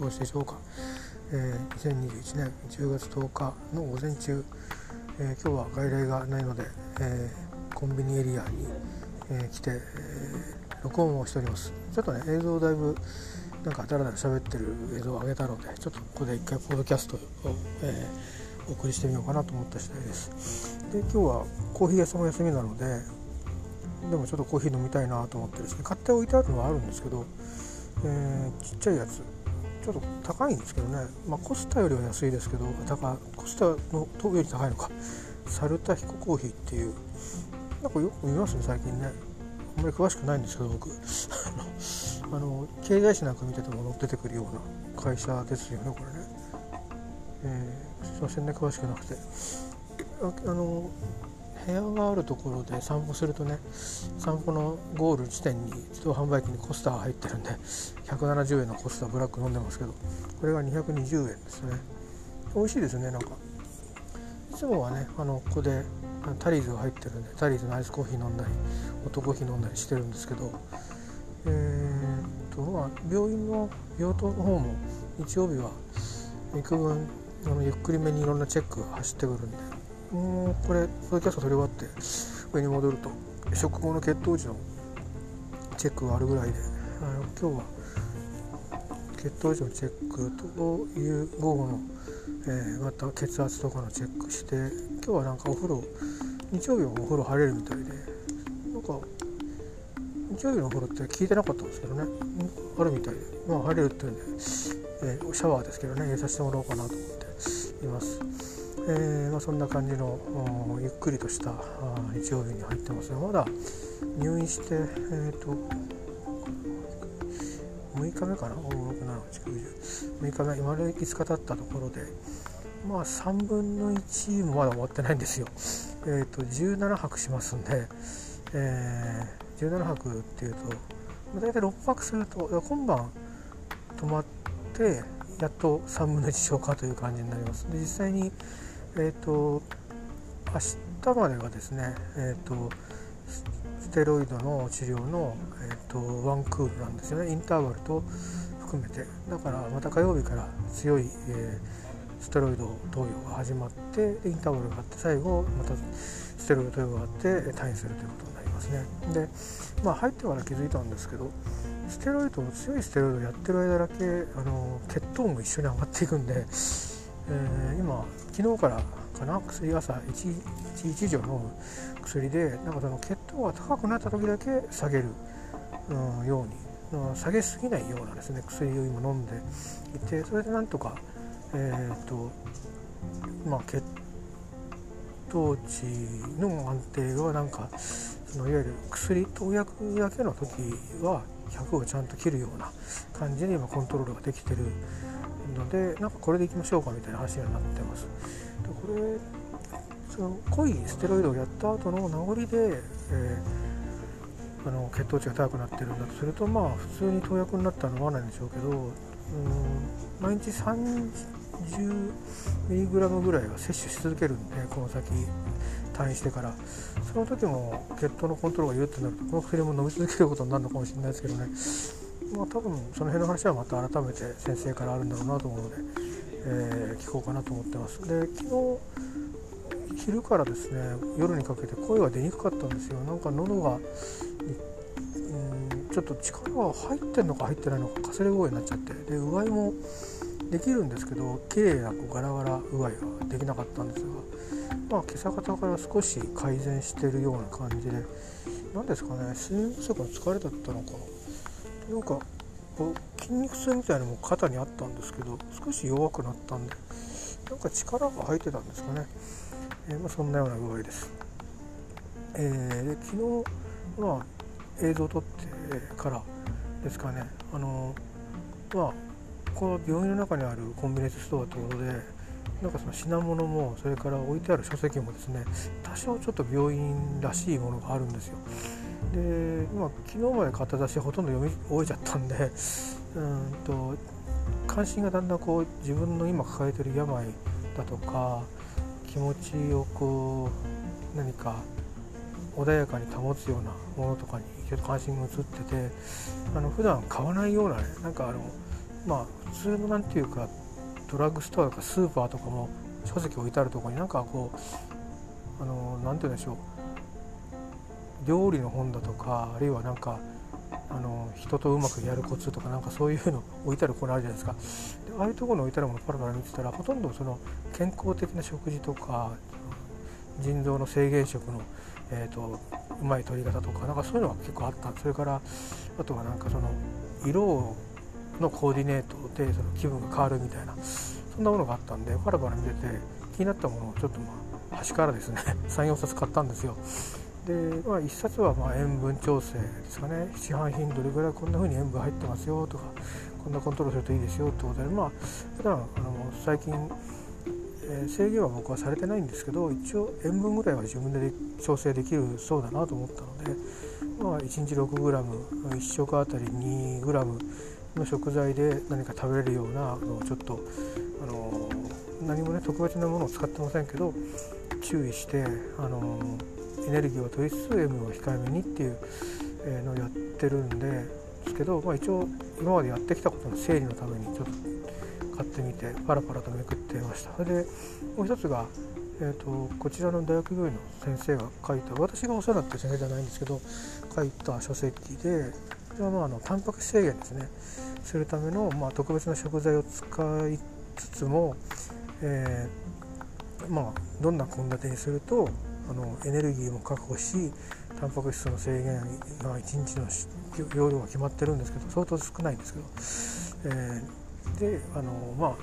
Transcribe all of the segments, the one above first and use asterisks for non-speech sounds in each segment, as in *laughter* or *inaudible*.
過ごしでしょうか、えー、2021年10月10日の午前中、えー、今日は外来がないので、えー、コンビニエリアに、え来て、え録音をしております。ちょっとね映像だいぶなんかだらだら喋ってる映像を上げたのでちょっとここで一回ポッドキャストを、えお送りしてみようかなと思った次第です。で今日はコーヒー屋さんお休みなのででもちょっとコーヒー飲みたいなと思ってですね買って置いてあるのはあるんですけど、えー、ちっちゃいやつ。ょっと高いんですけどね、まあ、コスタよりは安いですけど高コスタのより高いのか。サルタヒココーヒーっていう。なんかよく見ますね最近ね。あんまり詳しくないんですけど僕。*laughs* あの経済誌なんか見てても出てくるような会社ですよねこれね、えー、すいませんね詳しくなくて。あの部屋があるところで散歩するとね散歩のゴール地点に自動販売機にコスターが入ってるんで170円のコスターブラック飲んでますけどこれが220円ですね。美味しいですねなんか。いつもはねあのここでタリーズが入ってるんでタリーズのアイスコーヒー飲んだりホットコーヒー飲んだりしてるんですけどえー、っとまあ病院の病棟の方も日曜日は幾分あのゆっくりめにいろんなチェックが走ってくるんでもうこれポッドキャスト取り終わって上に戻ると食後の血糖値のチェックがあるぐらいであの今日は血糖値のチェックという午後の、えー、また血圧とかのチェックして今日はなんかお風呂日曜日はお風呂入れるみたいでなんか日曜日のお風呂って聞いてなかったんですけどねあるみたいでまあ入れるっていうんで、えー、シャワーですけどね入れさせてもらおうかなと思っています。えー、まあ、そんな感じのゆっくりとした日曜日に入ってますがまだ入院して、えーと、6日目かな？6 7 8 9 0 6日目丸5日経ったところでまあ3分の1もまだ終わってないんですよ。えーと、17泊しますんで、えー、17泊っていうと大体6泊すると今晩泊まってやっと3分の1消化という感じになります。で実際にえっ、ー、と明日までがですね、えっ、ー、とステロイドの治療の、えーと、ワンクールなんですよね。インターバルと含めて。だからまた火曜日から強い、えー、ステロイド投与が始まってインターバルがあって最後またステロイド投与があって退院するということになりますね。でまあ入ってから気づいたんですけどステロイド強いステロイドをやってる間だけあの血糖も一緒に上がっていくんでえー、今昨日からかな？薬朝 1, 1, 1錠飲む薬でなんかその血糖が高くなった時だけ下げる、うん、ように、下げすぎないようなですね薬を今飲んでいてそれでなんとかえっ、とまあ血糖値の安定がなんかそのいわゆる薬投薬だけの時は100をちゃんと切るような感じに今コントロールができてるのでなんかこれでいきましょうかみたいな話にはなってます。でこれその濃いステロイドをやった後の名残で、えー、あの血糖値が高くなってるんだとするとまあ普通に投薬になったら飲まないんでしょうけどうん毎日 30mg ぐらいは摂取し続けるんでこの先退院してからその時も血糖のコントロールが緩ってなるとこの薬も飲み続けることになるのかもしれないですけどねまあ、多分その辺の話はまた改めて先生からあるんだろうなと思うので、えー、聞こうかなと思ってます。で昨日昼からですね夜にかけて声が出にくかったんですよ。なんか喉がうんちょっと力が入ってんのか入ってないのかかすれ声になっちゃって。でうがいもできるんですけど綺麗なこうガラガラうがいができなかったんですがまあ今朝方から少し改善してるような感じで何ですかね睡眠不足の疲れだったのかなんか筋肉痛みたいなのも肩にあったんですけど少し弱くなったんでなんか力が入ってたんですかね、えー、まあ、そんなような具合です、えー、で昨日、まあ、映像を撮ってからですかね。あのまあこの病院の中にあるコンビニエンスストアということでなんかその品物もそれから置いてある書籍もですね多少ちょっと病院らしいものがあるんですよ。で、まあ、昨日まで買った雑誌ほとんど読み終えちゃったんでうんと関心がだんだんこう自分の今抱えてる病だとか気持ちをこう何か穏やかに保つようなものとかに関心が移っててあの普段買わないようなねなんかあのまあ普通のなんていうかドラッグストアとかスーパーとかも書籍置いてあるところになんかこうあのなんて言うんでしょう。料理の本だとかあるいはなんかあの人とうまくやるコツとかなんかそういうの置いてあるコーナーあるじゃないですか。でああいうところに置いてあるものパラパラ見てたらほとんどその健康的な食事とか腎臓の制限食の、えーと、うまい取り方とかなんかそういうのが結構あった。それからあとはなんかその色のコーディネートでその気分が変わるみたいなそんなものがあったんでパラパラ見てて気になったものをちょっとまあ端からですね *laughs* 34冊買ったんですよ。で、まあ、1冊はま塩分調整ですかね。市販品どれぐらいこんな風に塩分入ってますよとかこんなコントロールするといいですよってことでまあ普段あの最近、えー、制限は僕はされてないんですけど一応塩分ぐらいは自分で調整できるそうだなと思ったので、まあ、1日 6g1 食あたり 2g の食材で何か食べれるようなのちょっと、あの何もね特別なものを使ってませんけど注意して、あのエネルギーを取りつつ M を控えめにっていうのをやってるんですけど、まあ、一応今までやってきたことの整理のためにちょっと買ってみてパラパラとめくってました。それでもう一つが、えーと、こちらの大学病院の先生が書いた私がお世話になってる先生じゃないんですけど書いた書籍でこれはまああのタンパク質制限ですねするための、まあ、特別な食材を使いつつも、えー、まあ、どんな献立にするとあのエネルギーも確保しタンパク質の制限が1日の容量が決まってるんですけど相当少ないんですけど、えー、であのまあ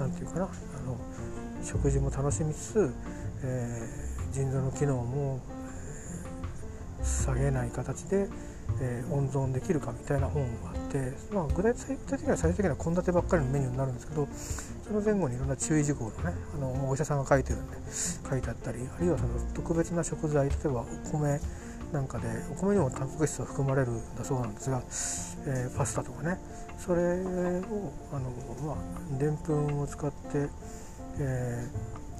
何て言うかなあの食事も楽しみつつ、えー、腎臓の機能も、下げない形で、えー、温存できるかみたいな本があって、まあ、具体的には最終的には献立ばっかりのメニューになるんですけどその前後にいろんな注意事項のねあのお医者さんが書いてるんで書いてあったりあるいはその特別な食材例えばお米なんかでお米にもタンパク質が含まれるんだそうなんですが、えー、パスタとかねそれをあのまあでんぷんを使って、え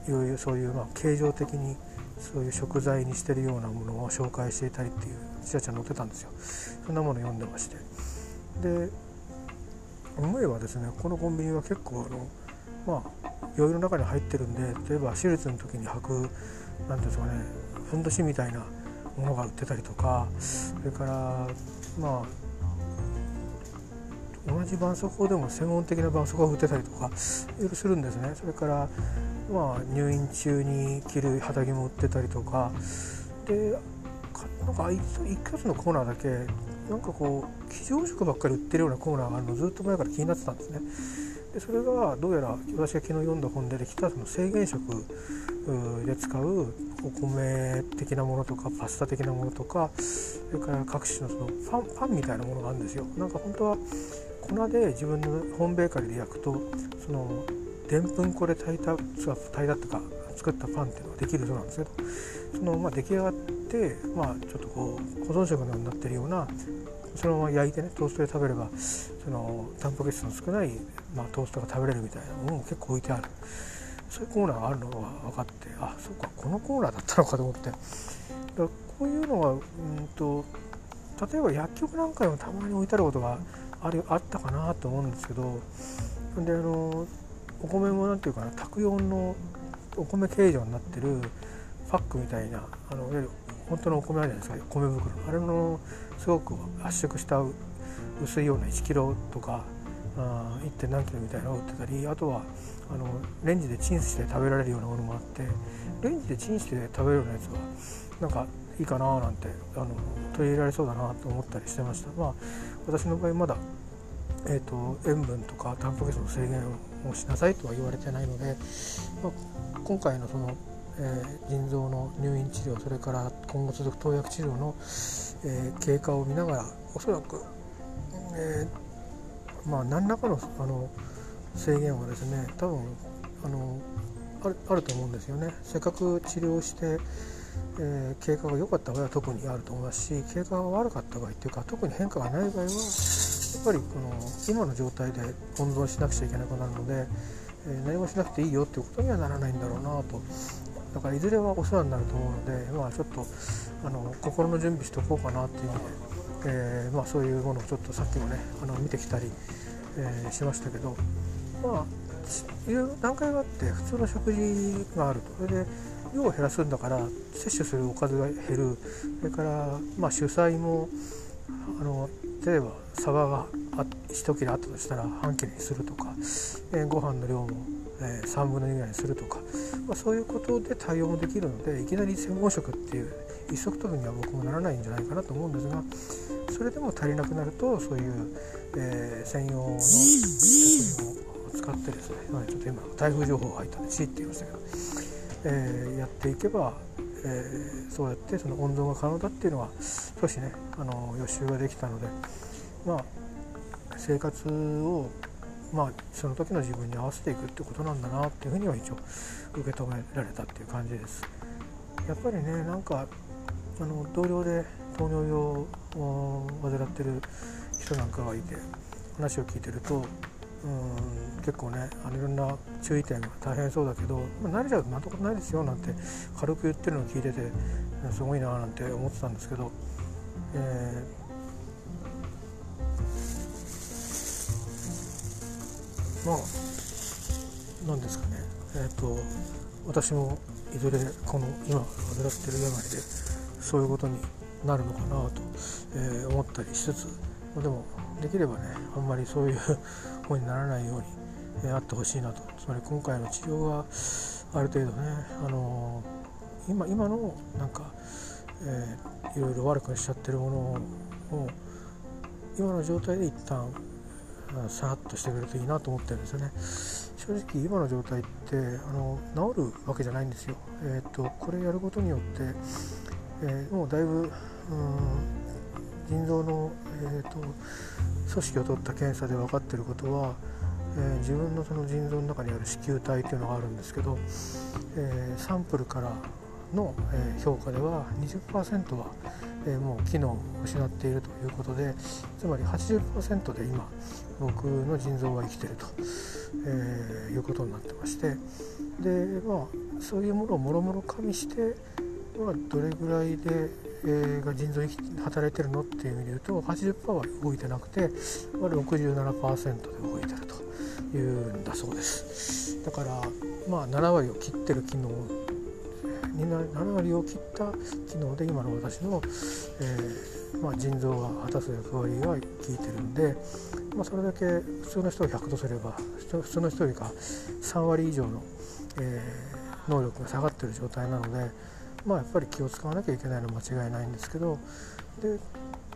ー、いろいろそういうまあ形状的にそういう食材にしてるようなものを紹介していたりっていうちらちら載ってたんですよ。そんなもの読んでまして。で思えばですねこのコンビニは結構あのまあ余裕の中に入ってるんで例えば手術の時に履く何ていうんですかねふんどしみたいなものが売ってたりとかそれからまあ同じ絆創膏でも専門的な絆創膏が売ってたりとかいろいろするんですね。それからまあ入院中に着る肌着も売ってたりとか。でなんか一つのコーナーだけなんかこう非常食ばっかり売ってるようなコーナーがあるのずっと前から気になってたんですね。でそれがどうやら私が昨日読んだ本でできたその制限食で使うお米的なものとかパスタ的なものとかそれから各種のそのパンパンみたいなものがあるんですよ。なんか本当は粉で自分のホームベーカリーで焼くとそのでんぷん粉で炊いた炊いたっていうか作ったパンっていうのができるそうなんですけどそのまあ出来上がってまあちょっとこう保存食のようになってるようなそのまま焼いてねトーストで食べればそのタンパク質の少ない、まあ、トーストが食べれるみたいなものも結構置いてある。そういうコーナーがあるのが分かってあそうかこのコーナーだったのかと思って。だこういうのがうんと例えば薬局なんかにもたまに置いてあることがあるあったかなと思うんですけどであのお米も何て言うかな卓用のお米形状になってるパックみたいなあの本当のお米あるじゃないですか米袋あれのすごく圧縮した薄いような1キロとかあ 1. 何キロみたいなのを売ってたりあとはあのレンジでチンして食べられるようなものもあってレンジでチンして食べるようなやつはなんかいいかななんてあの取り入れられそうだなと思ったりしてましたまあ私の場合まだ、えーと、塩分とかタンパク質の制限をしなさいとは言われてないので、まあ、今回のその、えー、腎臓の入院治療それから今後続く投薬治療の、えー、経過を見ながらおそらく、えー、まあ何らかのあの制限はですね多分あのあるあると思うんですよね。せっかく治療して、えー、経過が良かった場合は特にあると思いますし経過が悪かった場合っていうか特に変化がない場合はやっぱりこの今の状態で温存しなくちゃいけなくなるので、えー、何もしなくていいよっていうことにはならないんだろうなと。だからいずれはお世話になると思うので、まあ、ちょっとあの心の準備しておこうかなっていうので、えー、まあ、そういうものをちょっとさっきもねあの見てきたりえ、しましたけどまあいろいろ段階があって普通の食事があると。それで量を減らすんだから摂取するおかずが減る。それから、まあ、主菜もあの例えばサバが一切れあったとしたら半切れにするとか、えー、ご飯の量も、えー、3分の2ぐらいにするとか、まあ、そういうことで対応もできるのでいきなり専門食っていう一足飛びには僕もならないんじゃないかなと思うんですがそれでも足りなくなるとそういう、えー、専用の食品を使ってですね、まあ、ちょっと今台風情報が入ったんで「ち」って言いましたけど、えー、やっていけば、えー、そうやってその温存が可能だっていうのは少しねあの予習ができたのでまあ生活をまあその時の自分に合わせていくってことなんだなっていうふうには一応受け止められたっていう感じです。やっぱりねなんかあの同僚で糖尿病を患ってる人なんかがいて話を聞いてるとうん結構ねあのいろんな注意点が大変そうだけど、まあ、慣れちゃうとなんてことないですよなんて軽く言ってるのを聞いててすごいななんて思ってたんですけど、えー、まあなんですかね。えっ、ー、と私もいずれこの今患ってる病でそういうことになるのかなと、えー、思ったりしつつでもできればねあんまりそういう方にならないように、え、あってほしいなと。つまり今回の治療がある程度ね、あのー、今今のなんか、えー、いろいろ悪くしちゃってるものを今の状態で一旦さらっとしてくれるといいなと思ってるんですよね。正直今の状態ってあの治るわけじゃないんですよ、えーと、これやることによって、えー、もうだいぶ腎臓の、えーと組織を取った検査で分かってることは、えー、自分のその腎臓の中にある子宮体というのがあるんですけど、えー、サンプルからの、え、評価では20%は、えもう機能を失っているということでつまり80%で今僕の腎臓は生きていると、えいうことになってましてでまあそういうものをもろもろ加味して、まあ、どれぐらいでえー、が腎臓働いてるのっていう意味で言うと80%は動いてなくて、67%で動いてるというんだそうです。だからまあ7割を切ってる機能7割を切った機能で今の私の、えー、まあ、腎臓が果たす役割が効いてるんで、まあ、それだけ普通の人を100とすれば普通の人よりか3割以上の、えー、能力が下がってる状態なのでまあ、やっぱり気を使わなきゃいけないのは間違いないんですけどで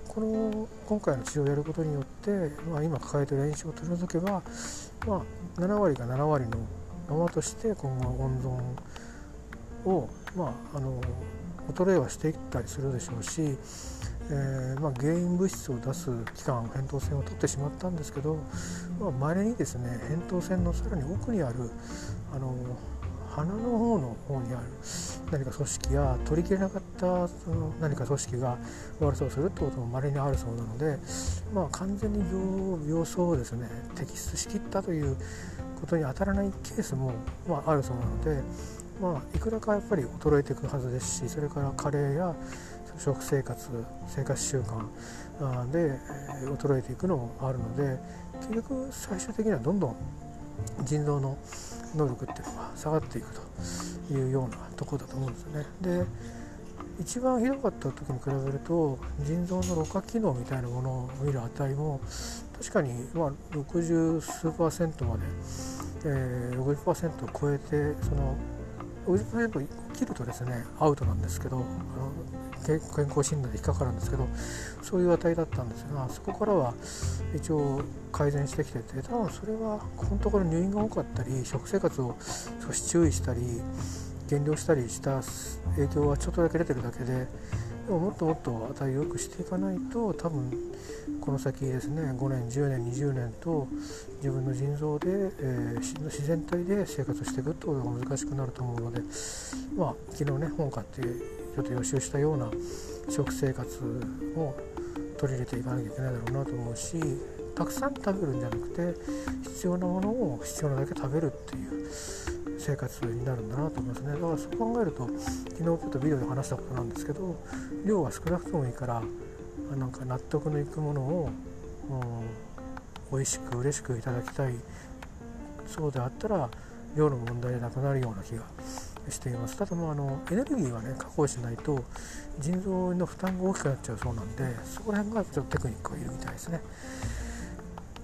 この今回の治療をやることによって、まあ、今抱えている炎症を取り除けば、まあ、7割が7割のままとして今後温存を、まあ、あの衰えはしていったりするでしょうし、えー、まあ、原因物質を出す期間扁桃腺を取ってしまったんですけどまれ、あ、にですね扁桃腺のさらに奥にあるあの鼻の方の方にある何か組織や取りきれなかったその何か組織が悪さをするってこともまれにあるそうなので、まあ、完全に病病巣をですね。摘出しきったということに当たらないケースも、まあ、あるそうなので、まあ、いくらかやっぱり衰えていくはずですしそれから加齢や食生活生活習慣で衰えていくのもあるので結局最終的にはどんどん腎臓の能力っていうのが下がっていくというようなところだと思うんですよね。で一番ひどかった時に比べると腎臓のろ過機能みたいなものを見る値も確かにまあ60数パーセントまで、えー、60%を超えてその50%切るとですねアウトなんですけどあの健康診断で引っかかるんですけどそういう値だったんですがそこからは一応改善してきてて多分それはこのところ入院が多かったり食生活を少し注意したり減量したりした影響はちょっとだけ出てるだけででももっともっと値を良くしていかないと多分この先ですね5年10年20年と自分の腎臓で、えー、自然体で生活していくってことが難しくなると思うのでまあ昨日ね本買ってちょっと予習したような食生活を取り入れていかなきゃいけないだろうなと思うしたくさん食べるんじゃなくて必要なものを必要なだけ食べるっていう生活になるんだなと思いますね。だからそう考えると昨日ちょっとビデオで話したことなんですけど量は少なくともいいからなんか納得のいくものを美味しく嬉しくいただきたい。そうであったら量の問題でなくなるような気がしています。ただまああのエネルギーはね確保しないと腎臓の負担が大きくなっちゃうそうなんでそこら辺がちょっとテクニックがいるみたいですね。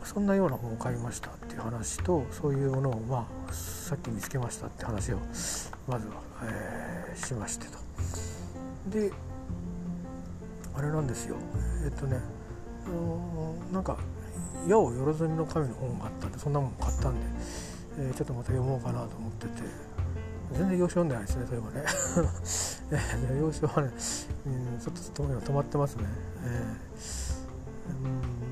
そんなような本を買いましたっていう話とそういうものをまあさっき見つけましたって話をまずは、えー、しましてと。であれなんですよ。えっとねあの、なんか「矢を万みの神」の本があったんでそんなもん買ったんで、えー、ちょっとまた読もうかなと思ってて全然洋書読んでないですねそういえばね。*laughs* 洋書はね、うん、ちょっと止まってますね、えー、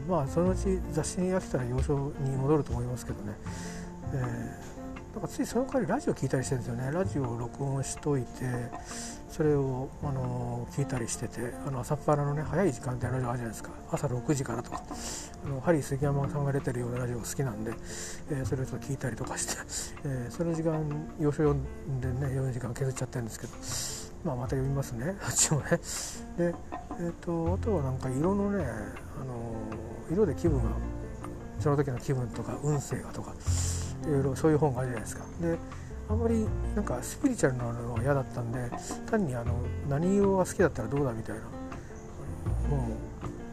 うん。まあそのうち雑誌に飽きたら洋書に戻ると思いますけどね、えー、なんかついその代わりラジオ聞いたりしてるんですよね。ラジオを録音しといてそれを、あの聞いたりしててあの朝っぱらのね早い時間帯のラジオあるじゃないですか。朝6時からとか。あのハリー杉山さんが出てるようなラジオが好きなんで、えー、それをちょっと聞いたりとかして、えー、その時間要所読んでね4時間削っちゃってるんですけど、まあ、また読みますね。*laughs* あっちもねで、えーと、あとはなんか色のね、あの色で気分がその時の気分とか運勢がとかいろいろそういう本があるじゃないですか。であんまりなんかスピリチュアルなのは嫌だったんで単にあの何色が好きだったらどうだみたいな本を、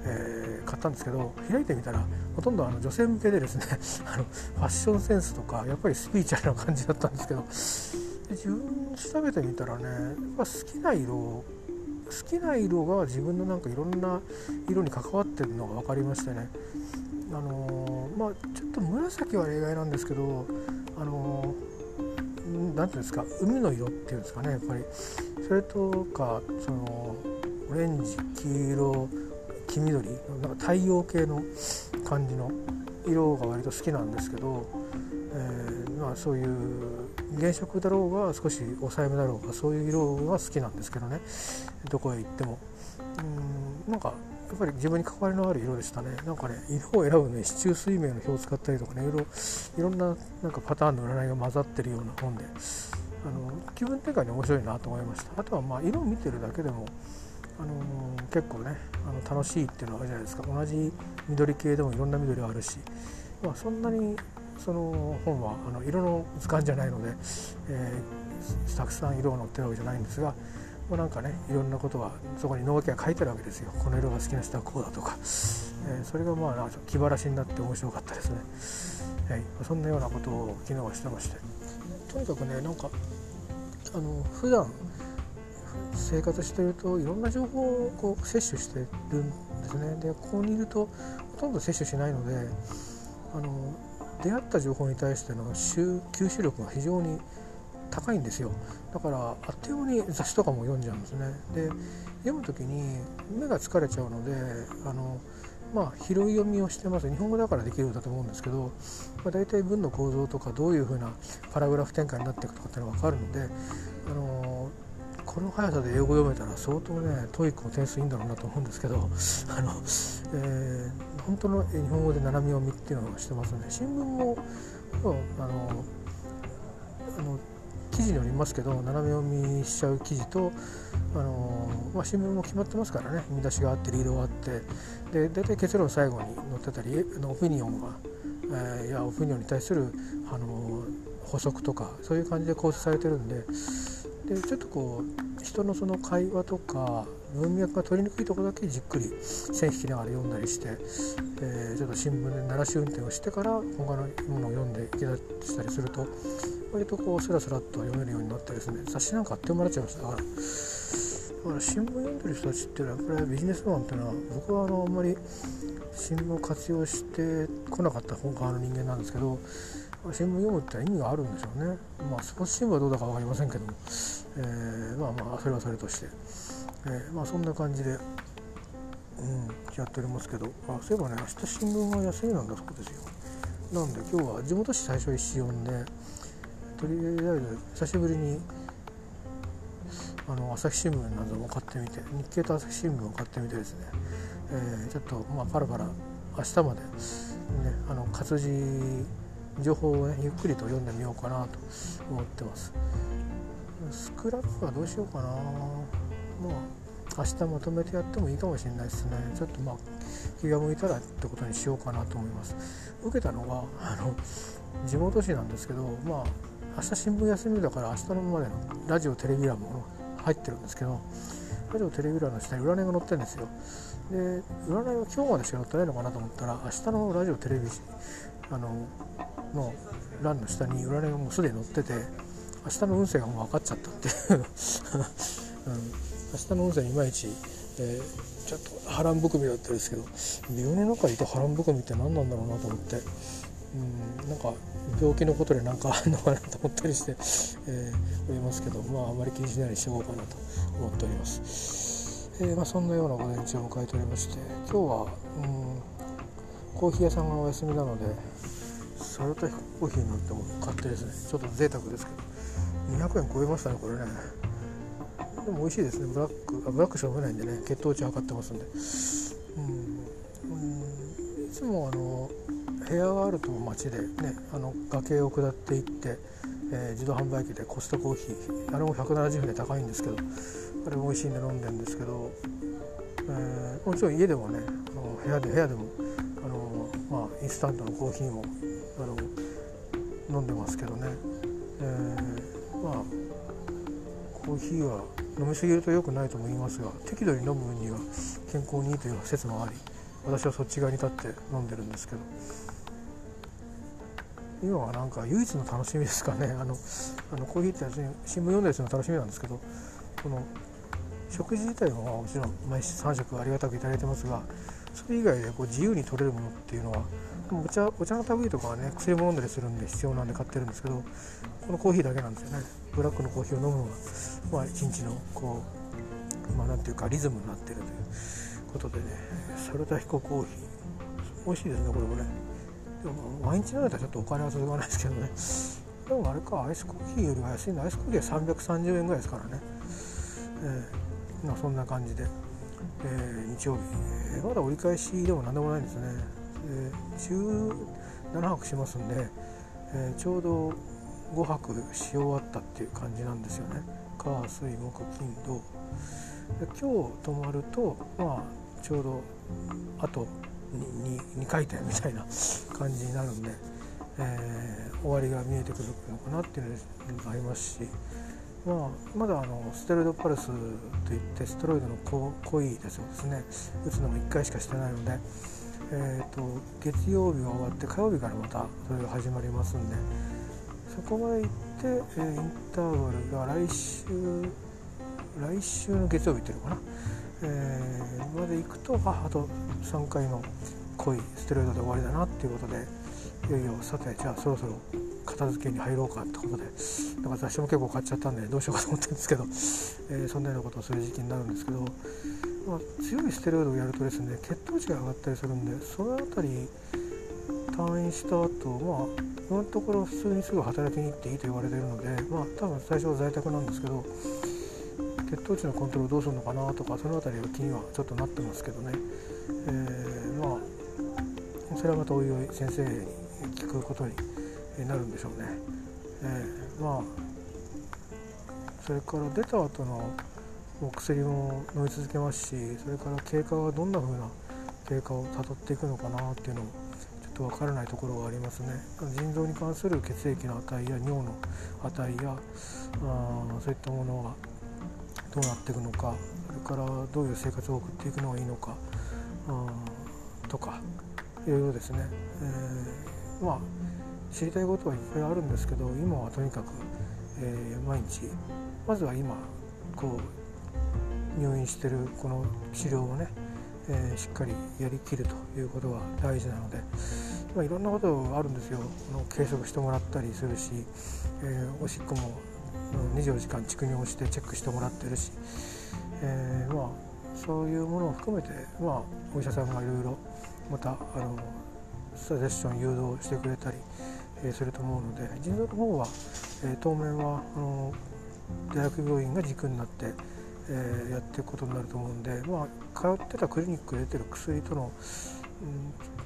えー、買ったんですけど開いてみたらほとんどあの女性向けでですね *laughs* あのファッションセンスとかやっぱりスピリチュアルな感じだったんですけど自分調べてみたらねやっぱ好きな色好きな色が自分のなんかいろんな色に関わってるのが分かりましてね。あのー、まあちょっと紫は例外なんですけどあのー何ていうんですか海の色っていうんですかねやっぱり。それとかそのオレンジ黄色黄緑なんか太陽系の感じの色が割と好きなんですけど、えー、まあ、そういう原色だろうが少し抑えめだろうがそういう色が好きなんですけどね。どこへ行っても。うんなんかやっぱり自分に関わりのある色でしたね。なんかね色を選ぶね市中水明の表を使ったりとかねいろいろんななんかパターンの占いが混ざってるような本であの気分転換に面白いなと思いました。あとはまあ色を見てるだけでもあのー、結構ねあの楽しいっていうのはあるじゃないですか。同じ緑系でもいろんな緑があるし、まあ、そんなにその本はあの色の図鑑じゃないので、えー、たくさん色が載ってるわけじゃないんですがまあ、なんかねいろんなことがそこに農家が書いてるわけですよ。この色が好きな人はこうだとか、えー、それがまあ気晴らしになって面白かったですね、はい、そんなようなことを昨日はしてまして。とにかくねなんかあの普段生活してるといろんな情報をこう摂取してるんですね。でここにいるとほとんど摂取しないのであの出会った情報に対しての吸収力が非常に高いんですよ。だからあっという間に雑誌とかも読んじゃうんですね。で読む時に目が疲れちゃうのであのまあ拾い読みをしてます。日本語だからできるんだと思うんですけど、まあ、大体文の構造とかどういうふうなパラグラフ展開になっていくとかっていうのが分かるのであのこの速さで英語読めたら相当ね TOEIC も点数いいんだろうなと思うんですけどあの、えー、本当の日本語で斜め読みっていうのをしてますので新聞もあのあの記事によりますけど斜め読みしちゃう記事と、あのまあ、新聞も決まってますからね見出しがあってリードがあってで大体結論最後に載ってたりオピニオンが、えー、いやオピニオンに対する、あの補足とかそういう感じで構成されてるんででちょっとこう人のその会話とか文脈が取りにくいとこだけじっくり線引きながら読んだりして、えー、ちょっと新聞で鳴らし運転をしてから他のものを読んでいきだしたりすると割とこうスラスラっと読めるようになってですね雑誌なんかあってもらっちゃいました。だからだから新聞読んでる人たちっていうのはやっぱりビジネスマンっていうのは僕はあのあんまり新聞を活用してこなかった本側の人間なんですけど新聞読むって意味があるんでしょうね。まあスポーツ新聞はどうだか分かりませんけども、えー、まあまあそれはそれとして、えー、まあそんな感じでうんやっておりますけど。あそういえばね明日新聞は休みなんだそうですよ。なんで今日は地元紙最初一紙読んでとりあえず久しぶりにあの朝日新聞なども買ってみて日経と朝日新聞を買ってみてですね、えー、ちょっとまあパラパラ明日まで、ね、あの活字情報を、ね、ゆっくりと読んでみようかなと思ってます。スクラップはどうしようかな。まあ明日まとめてやってもいいかもしれないですね。ちょっとまあ気が向いたらってことにしようかなと思います。受けたのがあの地元紙なんですけどまあ明日新聞休みだから明日のまでのラジオテレビ欄も入ってるんですけどラジオテレビ欄の下に占いが載ってるんですよ。で占いは今日までしか載ってないのかなと思ったら明日のラジオテレビあのの欄の下に占いがもうすでに載ってて明日の運勢がもう分かっちゃったって。いう、うん、明日の運勢いまいち、えー、ちょっと波乱含みだったですけど病の中にいて波乱含みって何なんだろうなと思って、うん、なんか病気のことで何かあるのかなと思ったりして、えー、おりますけどまああまり気にしないようにしておこうかなと思っております、えー、まあ、そんなような午前中を迎えておりまして今日は、うん、コーヒー屋さんがお休みなのでサルタヒコーヒーなんても買ってですねちょっと贅沢ですけど200円超えましたねこれね。でも美味しいですね。ブラックあブラックしか飲めないんでね。血糖値測ってますんで。うん。いつもあの部屋があると街でねあの崖を下っていって、えー、自動販売機でコストコーヒーあれも170円で高いんですけどあれも美味しいんで飲んでるんですけど、えー、もちろん家でもねあの部屋で部屋でもあの、まあ、インスタントのコーヒーも飲んでますけどね、えー、まあコーヒーは飲みすぎると良くないとも言いますが適度に飲む分には健康にいいという説もあり私はそっち側に立って飲んでるんですけど。今はなんか唯一の楽しみですかね。あのあのコーヒーって新聞読んだりするの楽しみなんですけどこの食事自体はもちろん毎日3食ありがたく頂いてますがそれ以外でこう自由に取れるものっていうのはお茶お茶の類とかはね薬も飲んだりするんで必要なんで買ってるんですけどこのコーヒーだけなんですよね。ブラックのコーヒーを飲むのが、まあ、一日のこうまあなんていうかリズムになってるということでね。サルタヒココーヒー。美味しいですねこれもね。でも毎日飲めたらちょっとお金は続かないですけどね。でもあれかアイスコーヒーよりは安いのアイスコーヒーは330円ぐらいですからね、えー、まあ、そんな感じで、えー、日曜日、えー、まだ折り返しでも何でもないんですね。えー、17泊しますんで、えー、ちょうど5泊し終わったっていう感じなんですよね。火水木金土。で今日泊まるとまあちょうどあと 2, 2, 回転みたいな感じになるんで、えー、終わりが見えてくるのかなっていうのがありますし、まあ、まだあのステロイドパルスといってステロイドの濃いですよですね。打つのも1回しかしてないので。えーと、月曜日が終わって火曜日からまたそれが始まりますんで。そこまで行って、えー、インターバルが来週来週の月曜日っていうのかな、えー、まで行くとああと3回の濃いステロイドで終わりだなっていうことでいよいよさてじゃあそろそろ片付けに入ろうかってことでだか雑誌も結構買っちゃったんでどうしようかと思ってるんですけど、*laughs* えー、そんなようなことをする時期になるんですけどまあ、強いステロイドをやるとですね血糖値が上がったりするんでその辺り退院した後まあ今のところ普通にすぐ働きに行っていいと言われているのでまあ多分最初は在宅なんですけど血糖値のコントロールどうするのかなとかその辺りが気にはちょっとなってますけどね、えー、まあそれはまたおいおい先生に聞くことになるんでしょうね、えー、まあそれから出た後のお薬も飲み続けますしそれから経過がどんな風な経過をたどっていくのかなっていうのもちょっと分からないところがありますね。腎臓に関する血液の値や尿の値やあそういったものがどうなっていくのかそれからどういう生活を送っていくのがいいのかあとかいろいろですね、えー、まあ知りたいことはいっぱいあるんですけど今はとにかく、えー、毎日まずは今こう入院してるこの治療をね、えー、しっかりやりきるということが大事なので、まあ、いろんなことあるんですよ。の計測してもらったりするし、えー、おしっこも24時間蓄尿してチェックしてもらってるし、えー、まあそういうものを含めて、まあ、お医者さんがいろいろまたあのサジェスション誘導してくれたり、えー、すると思うので腎臓の方は、え、当面はあの大学病院が軸になってえ、やっていくことになると思うんで、まあ、通ってたクリニックで出てる薬との、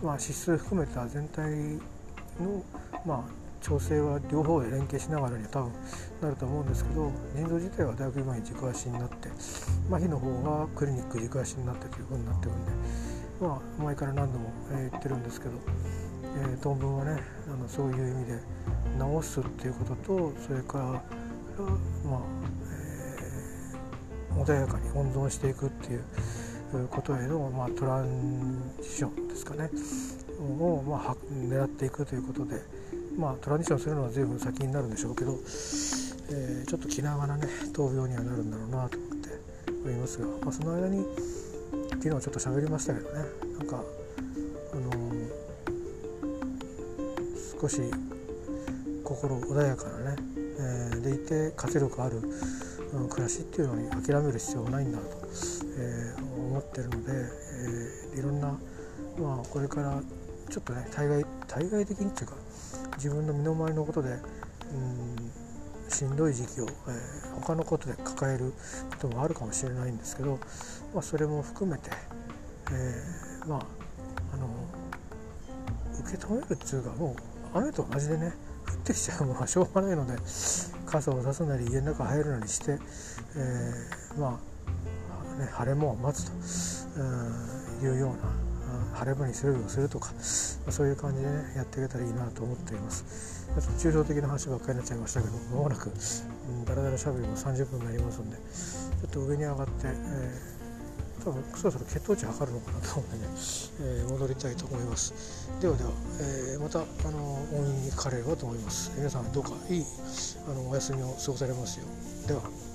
うんまあ、指数含めた全体の、まあ、調整は両方で連携しながらには多分なると思うんですけど腎臓自体は大学今に軸足になって麻痺の方がクリニック軸足になってというふうになってるんでまあ前から何度も言ってるんですけど、えー、当分はねあのそういう意味で治すっていうこととそれからまあ、えー、穏やかに温存していくっていうことへの、まあ、トランジションですかね。を、まあ、狙っていくということで、まあ、トランジションするのは随分先になるんでしょうけど、えー、ちょっと気長なね闘病にはなるんだろうなと思っておりますが、まあ、その間に昨日ちょっと喋りましたけどね。なんか少し心穏やかなね、えー、でいて活力ある、うん、暮らしっていうのに諦める必要はないんだと、えー、思ってるので、えー、いろんな、まあ、これからちょっとね対外対外的にっていうか自分の身の回りのことで、うん、しんどい時期を、えー、他のことで抱えることもあるかもしれないんですけど、まあ、それも含めて、えー、まああの受け止めるっていうかもう雨と同じでね降ってきちゃうものは *laughs* しょうがないので傘を差すなり家の中入るなりして、えー、まあ、ね、晴れ間を待つというような晴れ間にするようにするとかまそういう感じでねやっていけたらいいなと思っています。ちょっと抽象的な話ばっかりになっちゃいましたけどまもなく、うん、だらだらしゃべりも30分になりますんでちょっと上に上がって、えー多分そろそろ血糖値測るのかなと思ってね、えー、戻りたいと思います。ではでは、えー、またあの応援にかかれればと思います。皆さんどうかいいあのお休みを過ごされますよう。では。